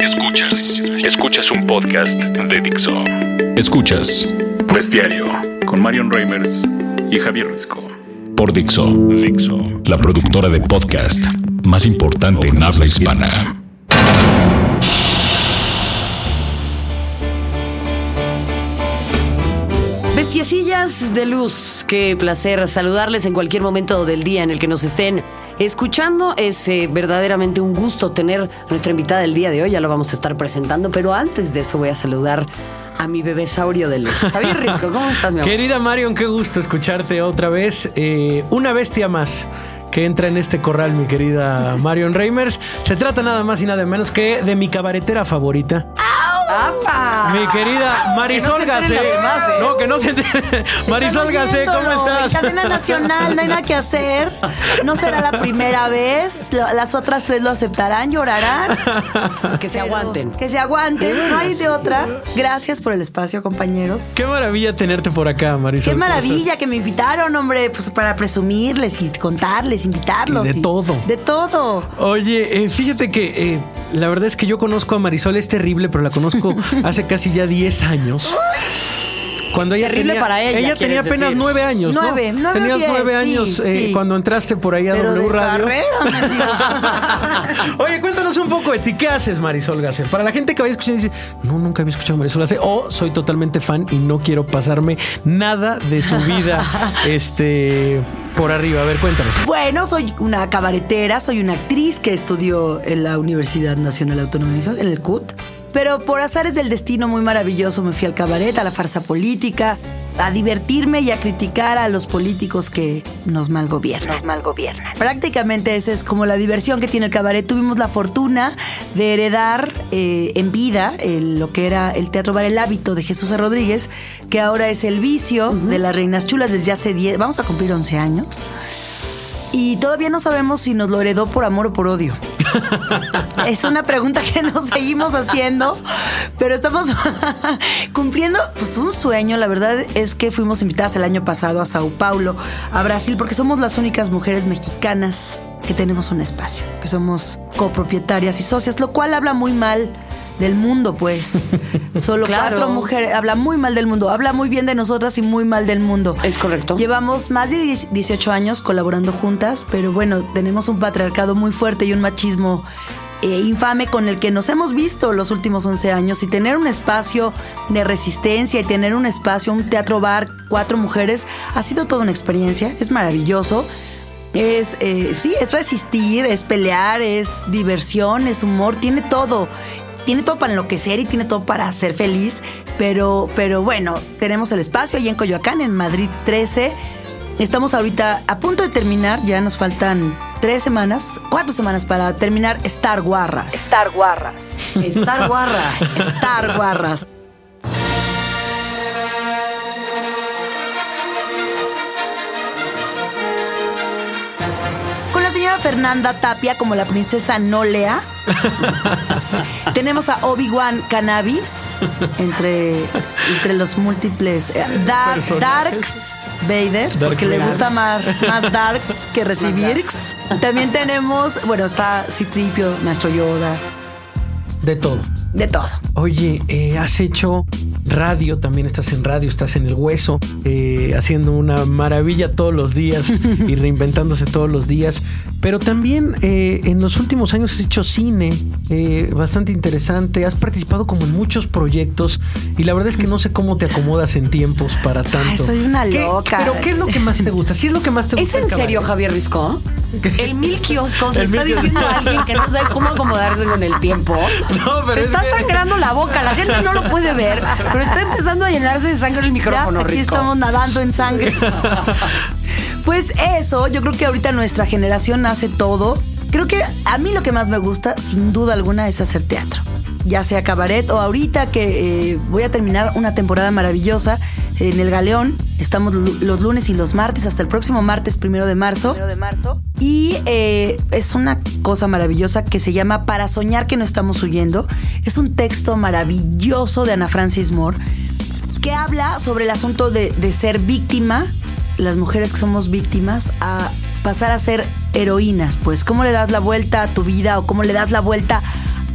Escuchas. Escuchas un podcast de Dixo. Escuchas. Bestiario con Marion Reimers y Javier Risco. Por Dixo. Dixo. La productora de podcast más importante en habla hispana. De luz, qué placer saludarles en cualquier momento del día en el que nos estén escuchando. Es eh, verdaderamente un gusto tener nuestra invitada del día de hoy, ya lo vamos a estar presentando, pero antes de eso voy a saludar a mi bebé saurio de luz. Javier Risco, ¿cómo estás, mi amor? Querida Marion, qué gusto escucharte otra vez. Eh, una bestia más que entra en este corral, mi querida Marion Reimers. Se trata nada más y nada menos que de mi cabaretera favorita. ¡Apa! Mi querida Marisol Que no se enteren Gacé. ¿eh? No, que no se entere. Marisol Gacé, ¿cómo estás? en cadena nacional, no hay nada que hacer. No será la primera vez. Las otras tres lo aceptarán, llorarán. Que se aguanten. Que se aguanten, no hay de otra. Gracias por el espacio, compañeros. Qué maravilla tenerte por acá, Marisol. Qué ¿Cómo maravilla que me invitaron, hombre, pues para presumirles y contarles, invitarlos. Y de todo. De todo. Oye, eh, fíjate que eh, la verdad es que yo conozco a Marisol, es terrible, pero la conozco hace casi ya 10 años. Cuando ella Terrible tenía, para ella, tenía quieres apenas decir. nueve años, ¿no? Nueve, nueve, Tenías diez, nueve sí, años eh, sí. cuando entraste por ahí a Pero W de Radio. carrera. Oye, cuéntanos un poco de ti. ¿Qué haces, Marisol Gasser? Para la gente que había escuchado y dice, no, nunca había escuchado a Marisol Gasser. O soy totalmente fan y no quiero pasarme nada de su vida este, por arriba. A ver, cuéntanos. Bueno, soy una cabaretera, soy una actriz que estudió en la Universidad Nacional Autónoma de México, en el CUT. Pero por azares del destino muy maravilloso me fui al cabaret, a la farsa política, a divertirme y a criticar a los políticos que nos malgobiernan. Nos malgobiernan. Prácticamente esa es como la diversión que tiene el cabaret. Tuvimos la fortuna de heredar eh, en vida el- lo que era el Teatro Bar El Hábito de Jesús. Rodríguez, que ahora es el vicio de las Reinas Chulas desde hace 10, vamos a cumplir 11 años. Y todavía no sabemos si nos lo heredó por amor o por odio. es una pregunta que nos seguimos haciendo, pero estamos cumpliendo pues un sueño. La verdad es que fuimos invitadas el año pasado a Sao Paulo, a Brasil, porque somos las únicas mujeres mexicanas que tenemos un espacio, que somos copropietarias y socias, lo cual habla muy mal del mundo, pues. Solo Claro. cuatro mujeres, habla muy mal del mundo, habla muy bien de nosotras y muy mal del mundo. Es correcto. Llevamos más de 10 18 años colaborando juntas, pero bueno, tenemos un patriarcado muy fuerte y un machismo eh, infame con el que nos hemos visto los últimos 11 años y tener un espacio de resistencia y tener un espacio, un teatro bar, cuatro mujeres, ha sido toda una experiencia, es maravilloso. Es, eh, sí, es resistir, es pelear, es diversión, es humor, tiene todo. Tiene todo para enloquecer y tiene todo para ser feliz. Pero, pero bueno, tenemos el espacio ahí en Coyoacán, en Madrid 13. Estamos ahorita a punto de terminar, ya nos faltan tres semanas, cuatro semanas para terminar Star Guarras. Star Guarras. Star Guarras. Star Guarras. Fernanda Tapia como la princesa Nolea. Tenemos a Obi-Wan Cannabis entre, entre los múltiples eh. Darks Vader, porque le Vader. gusta más, más Darks que recibir. También tenemos, bueno, está Citripio, Maestro Yoda, De todo. de todo. Oye, eh, has hecho radio, también estás en radio, estás en el hueso, eh, haciendo una maravilla todos los días y reinventándose todos los días. Pero también eh, en los últimos años has hecho cine, eh, bastante interesante, has participado como en muchos proyectos y la verdad es que no sé cómo te acomodas en tiempos para tanto. soy una ¿Qué- loca. Pero ¿qué es lo que más te gusta? ¿Sí es lo que más te ¿Es gusta? en del serio? Javier Risco? El mil kioscos le está mil kioscos. diciendo a alguien que no sabe cómo acomodarse con el tiempo. No, pero Te es está que- sangrando la boca, la gente no lo puede ver, pero está empezando a llenarse de sangre el Ya, micrófono, aquí Risco. estamos nadando en sangre. pues eso, yo creo que ahorita nuestra generación hace todo. Creo que a mí lo que más me gusta, sin duda alguna, es hacer teatro. Ya sea cabaret o ahorita que eh, voy a terminar una temporada maravillosa en el Galeón. Estamos los lunes y los martes hasta el próximo martes primero de marzo. Y eh, es una cosa maravillosa que se llama Para soñar que no estamos huyendo. Es un texto maravilloso de Ana Francis Moore que habla sobre el asunto de, de ser víctima, las mujeres que somos víctimas, a pasar a ser heroínas, pues. ¿Cómo le das la vuelta a tu vida o cómo le das la vuelta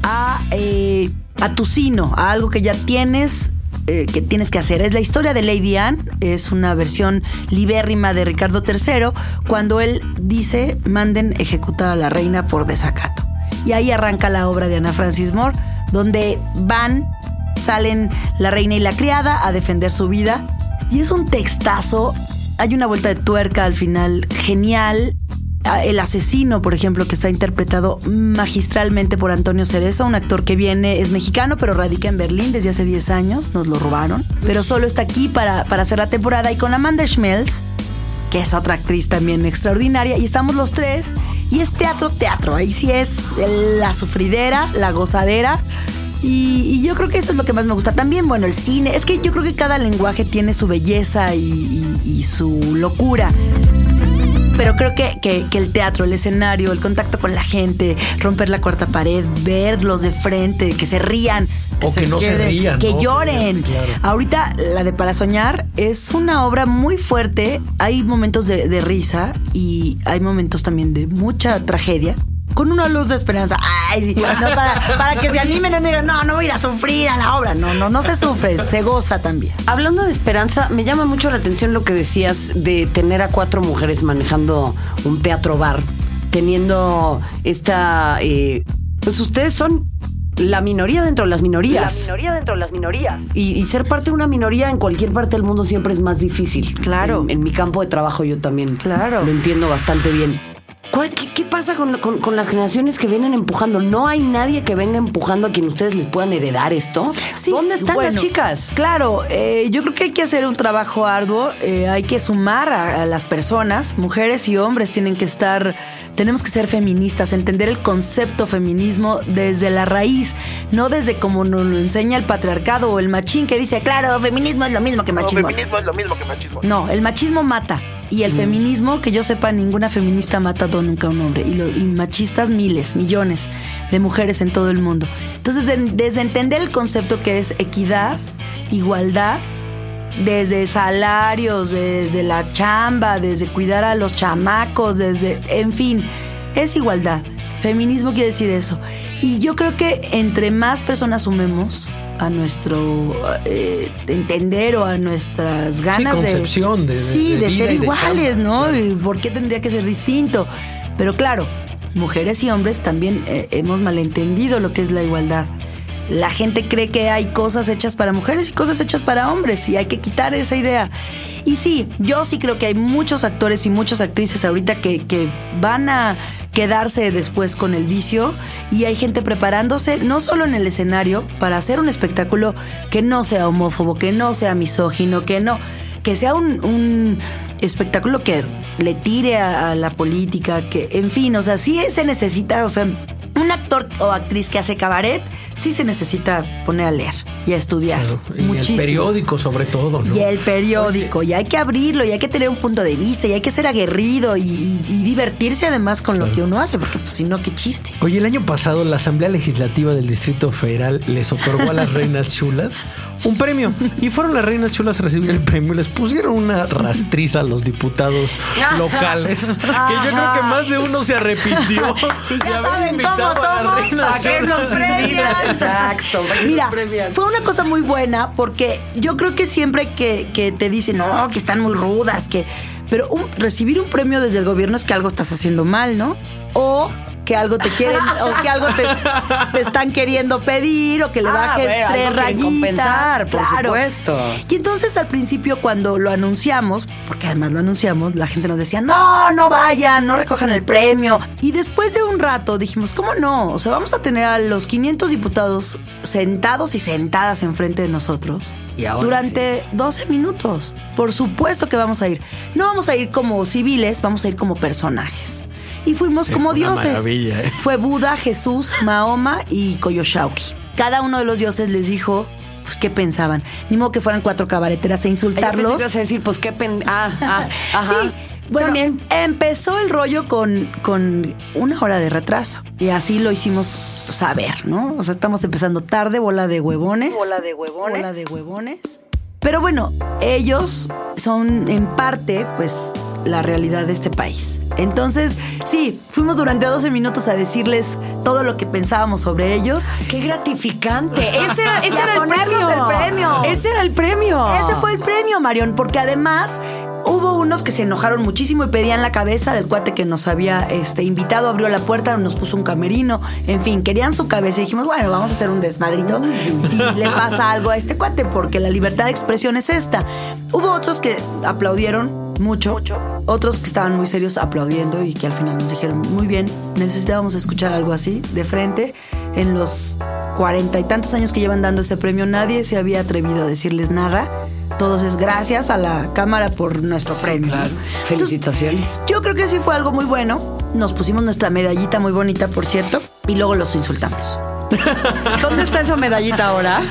a eh, a tu sino, a algo que ya tienes eh, que tienes que hacer. Es la historia de Lady Anne, es una versión libérrima de Ricardo III, cuando él dice manden ejecutar a la reina por desacato. Y ahí arranca la obra de Ana Francis Moore, donde van, salen la reina y la criada a defender su vida. Y es un textazo, hay una vuelta de tuerca al final genial el asesino, por ejemplo, que está interpretado magistralmente por Antonio Cerezo, un actor que viene, es mexicano, pero radica en Berlín desde hace 10 años, nos lo robaron, pero solo está aquí para, para hacer la temporada y con Amanda Schmelz, que es otra actriz también extraordinaria, y estamos los tres, y es teatro, teatro, ahí sí es la sufridera, la gozadera. Y, yo creo que eso es lo que más me gusta. También, bueno, el cine. Es que yo creo que cada lenguaje tiene su belleza y su locura pero creo que, el teatro, el escenario, el contacto con la gente, romper la cuarta pared, verlos de frente, que se rían. Que o que no se rían. Que lloren. Ahorita la de Para Soñar es una obra muy fuerte. Hay momentos de risa y hay momentos también de mucha tragedia con una luz de esperanza. Ay, para, que se animen y digan, no, no voy a ir a sufrir a la obra. No, no, no se sufre, se goza también. Hablando de esperanza, me llama mucho la atención lo que decías de tener a cuatro mujeres manejando un teatro bar, teniendo esta. Eh, pues ustedes son la minoría dentro de las minorías. La minoría dentro de las minorías. Y, ser parte de una minoría en cualquier parte del mundo siempre es más difícil. Claro. En, en mi campo de trabajo yo también claro. lo entiendo bastante bien qué, pasa con, las generaciones que vienen empujando? ¿No hay nadie que venga empujando a quien ustedes les puedan heredar esto? ¿Dónde están las chicas? Claro, eh, yo creo que hay que hacer un trabajo arduo, eh, hay que sumar a, las personas, mujeres y hombres tienen que estar, tenemos que ser feministas, entender el concepto feminismo desde la raíz, no desde como nos lo enseña el patriarcado o el machín que dice, claro, feminismo es lo mismo que machismo. No, feminismo es lo mismo que machismo. No, el machismo mata. Y el mm. feminismo, que yo sepa, ninguna feminista ha matado nunca a un hombre. Y, machistas, miles, millones de mujeres en todo el mundo. Entonces, desde entender el concepto que es equidad, igualdad, desde salarios, desde la chamba, desde cuidar a los chamacos, desde, en fin, es igualdad. Feminismo quiere decir eso. Y yo creo que entre más personas sumemos, a nuestro eh, entender o a nuestras ganas sí, concepción de, sí, de, ser iguales, ¿no? ¿Por qué tendría que ser distinto? Pero claro, mujeres y hombres también eh, hemos malentendido lo que es la igualdad. La gente cree que hay cosas hechas para mujeres y cosas hechas para hombres y hay que quitar esa idea. Y sí, yo sí creo que hay muchos actores y muchas actrices ahorita que, que van a quedarse después con el vicio y hay gente preparándose no solo en el escenario para hacer un espectáculo que no sea homófobo, que no sea misógino, que no, que sea un, espectáculo que le tire a, a, la política, que en fin, o sea, sí se necesita, o sea, un actor o actriz que hace cabaret sí se necesita poner a leer y a estudiar. Y el periódico sobre todo, ¿no? Y el periódico, y hay que abrirlo, y hay que tener un punto de vista, y hay que ser aguerrido y, divertirse además con lo que uno hace, porque pues si no, qué chiste. Oye, el año pasado la Asamblea Legislativa del Distrito Federal les otorgó a las reinas chulas un premio. Y fueron las reinas chulas a recibir el premio y les pusieron una rastriza a los diputados locales, que yo creo que más de uno se arrepintió. Si ya saben cómo somos, ¿para qué nos premian? Exacto, Mira, fue una cosa muy buena porque yo creo que siempre que, que te dicen, no, que están muy rudas, que... Pero recibir un premio desde el gobierno es que algo estás haciendo mal, ¿no? O que algo te quieren o que algo te, están queriendo pedir o que le ah, bajes tres rayitas. compensar, por supuesto. Y entonces al principio cuando lo anunciamos, porque además lo anunciamos, la gente nos decía, no, no vayan, no recojan el premio. Y después de un rato dijimos, ¿cómo no? O sea, vamos a tener a los 500 diputados sentados y sentadas enfrente de nosotros. Durante 12 minutos. Por supuesto que vamos a ir. No vamos a ir como civiles, vamos a ir como personajes y fuimos como dioses. ¿eh? Fue Buda, Jesús, Mahoma y Koyoshauki. Cada uno de los dioses les dijo pues qué pensaban. Ni modo que fueran cuatro cabareteras e insultarlos. Yo pensé decir, pues qué pen... Ah, ah, ajá. Sí. Bueno, También. empezó el rollo con, con una hora de retraso. Y así lo hicimos saber, ¿no? O sea, estamos empezando tarde, bola de huevones. Bola de huevones. Bola de huevones. Pero bueno, ellos son en parte, pues, la realidad de este país. Entonces, sí, fuimos durante 12 minutos a decirles todo lo que pensábamos sobre ellos. ¡Qué gratificante! Ese era, ese era el premio. el premio. Ese era el premio. Ese fue el premio, Marión, porque además hubo unos que se enojaron muchísimo y pedían la cabeza del cuate que nos había este, invitado, abrió la puerta, nos puso un camerino, en fin, querían su cabeza y dijimos, bueno, vamos a hacer un desmadrito si le pasa algo a este cuate, porque la libertad de expresión es esta. Hubo otros que aplaudieron mucho, otros que estaban muy serios aplaudiendo y que al final nos dijeron, muy bien, necesitábamos escuchar algo así de frente. En los cuarenta y tantos años que llevan dando ese premio, nadie se había atrevido a decirles nada. Todos es gracias a la Cámara por nuestro Sí, premio. claro. Entonces, Felicitaciones. yo creo que sí fue algo muy bueno. Nos pusimos nuestra medallita muy bonita, por cierto, y luego los insultamos. ¿Dónde está esa medallita ahora?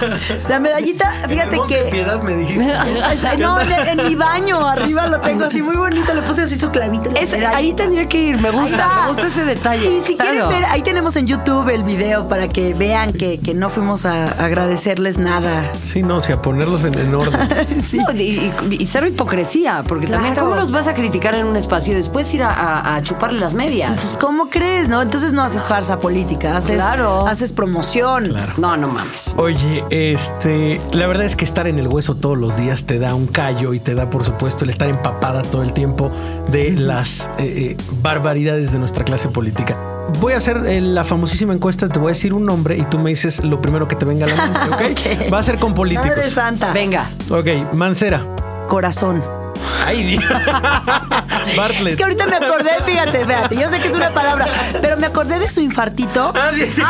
La medallita, fíjate que... Piedad me dijiste. Ay, No, en, en mi baño, arriba lo tengo así muy bonito, le puse así su clavito. ahí tendría que ir. Me gusta. Me gusta ese detalle. Y si Claro. quieren ver, ahí tenemos en YouTube el video para que vean que, que no fuimos a agradecerles nada. Sí, no, o sea, ponerlos en, en orden. Sí. No, y, y- y cero hipocresía, porque también cómo los vas a criticar en un espacio y después ir a, a- a chuparle las medias. Pues, ¿Cómo crees, no? Entonces no haces farsa política, haces, Claro. haces promoción. Claro. No, no mames. Oye, este, la verdad es que estar en el hueso todos los días te da un callo y te da, por supuesto, el estar empapada todo el tiempo de las eh, eh, barbaridades de nuestra clase política. Voy a hacer eh, la famosísima encuesta, te voy a decir un nombre y tú me dices lo primero que te venga a la mente, ¿ok? Va a ser con Madre políticos. santa. Venga. Ok, Mancera. Corazón. Ay, Dios. Bartlett. Es que ahorita me acordé, fíjate, fíjate, yo sé que es una palabra, pero me acordé de su infartito Ah, sí, sí.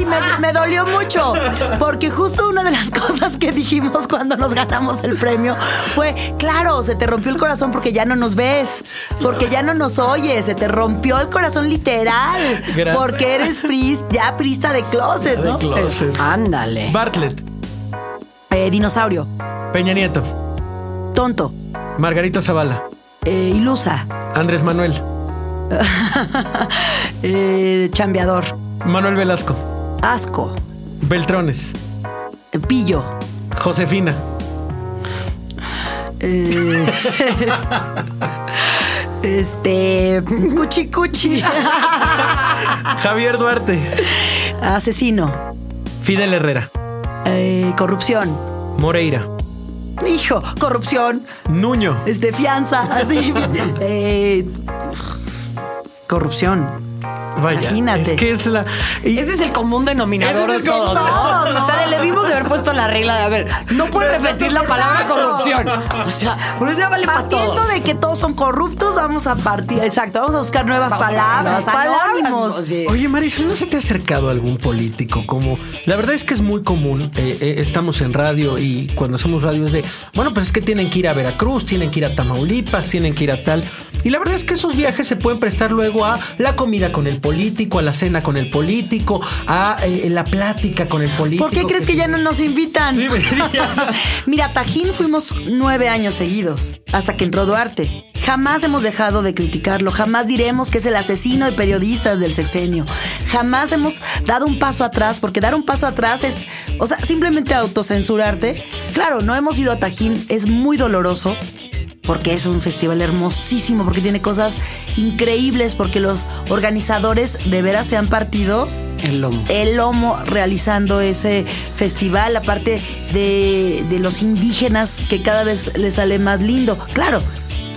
y me, me dolió mucho, porque justo una de las cosas que dijimos cuando nos ganamos el premio fue, claro, se te rompió el corazón porque ya no nos ves, porque ya no nos oyes, se te rompió el corazón literal, Gran- porque eres pris, ya prista de closet, De ¿no? closet. Ándale. Bartlett. Eh, dinosaurio, Peña Nieto. tonto, Margarita Zavala. Eh, ilusa, Andrés Manuel. eh, chambeador, Manuel Velasco. asco, Beltrones. pillo. Josefina. Eh, este. Cuchi cuchi. Javier Duarte. Asesino. Fidel Herrera. Eh, corrupción. Moreira. Hijo, corrupción. Nuño. Este, fianza. Así. Eh, corrupción. Vaya. Imagínate. Es que es la. y- Ese es el común denominador Ese es de el todos, común, ¿no? ¿no? O sea, le debimos de haber puesto la regla de, a ver, no puedes repetir la palabra Exacto. corrupción. O sea, por eso ya vale para Partiendo todos. de que todos son corruptos, vamos a partir. Exacto, vamos a buscar nuevas Vamos palabras, palabras, sí. Oye, Marisol, ¿no se te ha acercado algún político? Como la verdad es que es muy común. eh, eh, estamos en radio y cuando hacemos radio es de, bueno, pues es que tienen que ir a Veracruz, tienen que ir a Tamaulipas, tienen que ir a tal. Y la verdad es que esos viajes se pueden prestar luego a la comida con el político, a la cena con el político, a eh, la plática con el político. ¿Por qué crees que ya no nos invitan? Sí. Mira, Tajín fuimos nueve años seguidos, hasta que entró Duarte. Jamás hemos dejado de criticarlo, jamás diremos que es el asesino de periodistas del sexenio. Jamás hemos dado un paso atrás, porque dar un paso atrás es, o sea, simplemente autocensurarte. Claro, no hemos ido a Tajín, es muy doloroso, porque es un festival hermosísimo, porque tiene cosas increíbles, porque los organizadores de veras se han partido El lomo. el lomo realizando ese festival, aparte de, de los indígenas que cada vez les sale más lindo. Claro.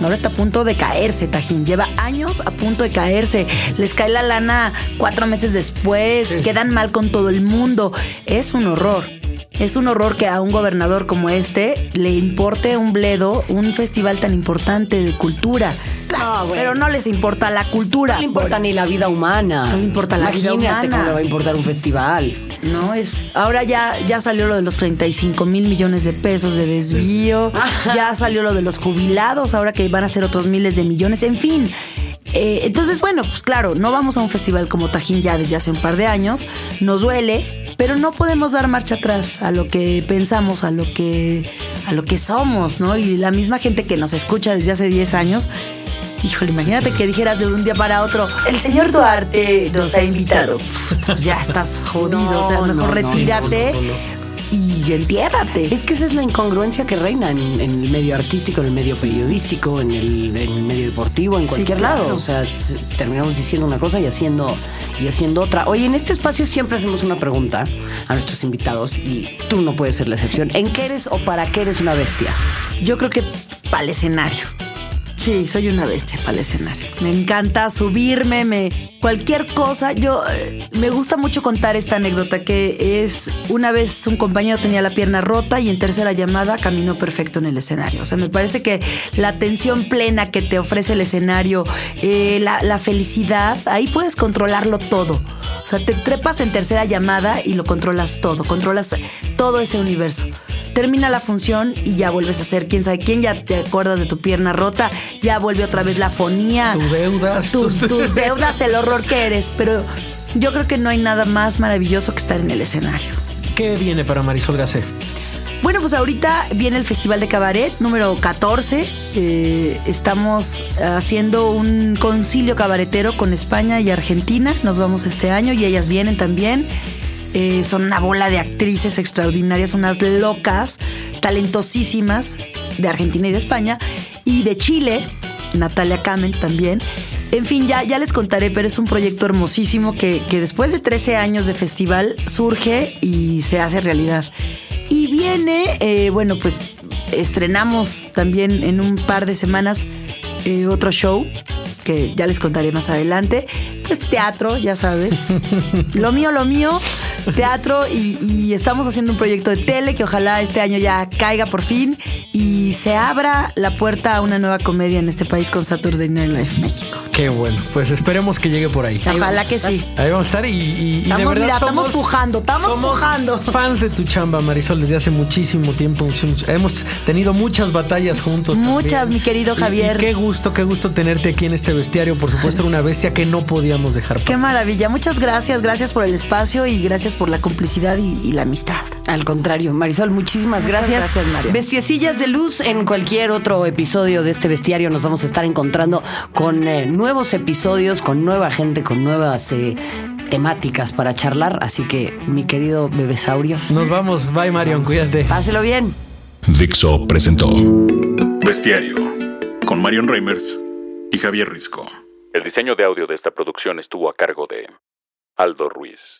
Ahora está a punto de caerse, Tajín. Lleva años a punto de caerse. Les cae la lana cuatro meses después. Quedan mal con todo el mundo. Es un horror. Es un horror que a un gobernador como este le importe un bledo un festival tan importante de cultura. No, bueno. Pero no les importa la cultura. No le importa ni la vida humana. No le importa la vida Imagínate humana. cómo le va a importar un festival. No, es. Ahora ya, ya salió lo de los 35 mil millones de pesos de desvío. ya salió lo de los jubilados, ahora que van a ser otros miles de millones. En fin. Eh, entonces, bueno, pues claro, no vamos a un festival como Tajín ya desde hace un par de años. Nos duele, pero no podemos dar marcha atrás a lo que pensamos, a lo que, a lo que somos, ¿no? Y la misma gente que nos escucha desde hace 10 años. Híjole, imagínate que dijeras de un día para otro, el señor Duarte nos ha invitado. Uf, ya estás jodido, No, o sea, mejor no, no, retírate. no, y entiérrate. Es que esa es la incongruencia que reina en, el medio artístico, en el medio periodístico, en el, medio deportivo, en cualquier lado. O sea, terminamos diciendo una cosa y haciendo, y haciendo otra. Oye, en este espacio siempre hacemos una pregunta a nuestros invitados y tú no puedes ser la excepción. ¿En qué eres o para qué eres una bestia? Yo creo que para el escenario. Sí, soy una bestia para el escenario. Me encanta subirme, me cualquier cosa. Yo eh, me gusta mucho contar esta anécdota que es una vez un compañero tenía la pierna rota y en tercera llamada caminó perfecto en el escenario. O sea, me parece que la atención plena que te ofrece el escenario, eh, la, la felicidad, ahí puedes controlarlo todo. O sea, te trepas en tercera llamada y lo controlas todo, controlas todo ese universo termina la función y ya vuelves a ser quién sabe quién, ya te acuerdas de tu pierna rota, ya vuelve otra vez la fonía. Tus deudas. Tus, deudas, el horror que eres. Pero yo creo que no hay nada más maravilloso que estar en el escenario. ¿Qué viene para Marisol Gacé? Bueno, pues ahorita viene el Festival de Cabaret número 14. Eh, estamos haciendo un concilio cabaretero con España y Argentina. Nos vamos este año y ellas vienen también. Eh, son una bola de actrices extraordinarias, unas locas, talentosísimas de Argentina y de España. Y de Chile, Natalia Kamen también. En fin, ya, ya les contaré, pero es un proyecto hermosísimo que, después de 13 años de festival surge y se hace realidad. Y viene, eh, bueno, pues estrenamos también en un par de semanas eh, otro show que ya les contaré más adelante. Pues teatro, ya sabes. lo mío, lo mío teatro y, estamos haciendo un proyecto de tele que ojalá este año ya caiga por fin y se abra la puerta a una nueva comedia en este país con Saturday Night Live México. Qué bueno, pues esperemos que llegue por ahí. Ojalá que sí. Ahí vamos a estar y, estamos, de verdad estamos pujando, estamos pujando. Fans de tu chamba, Marisol, desde hace muchísimo tiempo. Hemos tenido muchas batallas juntos. Muchas, mi querido Javier. qué gusto, qué gusto tenerte aquí en este bestiario. Por supuesto, era una bestia que no podíamos dejar Qué maravilla. Muchas gracias, gracias por el espacio y gracias por la complicidad y, la amistad. Al contrario, Marisol, muchísimas gracias. Gracias, Mario. Bestiacillas de luz en cualquier otro episodio de este bestiario nos vamos a estar encontrando con eh, nuevos episodios, con nueva gente, con nuevas eh, temáticas para charlar. Así que, mi querido bebesaurio. Nos vamos. Bye, Marion. Cuídate. Páselo bien. Dixo presentó Bestiario con Marion Reimers y Javier Risco. El diseño de audio de esta producción estuvo a cargo de Aldo Ruiz.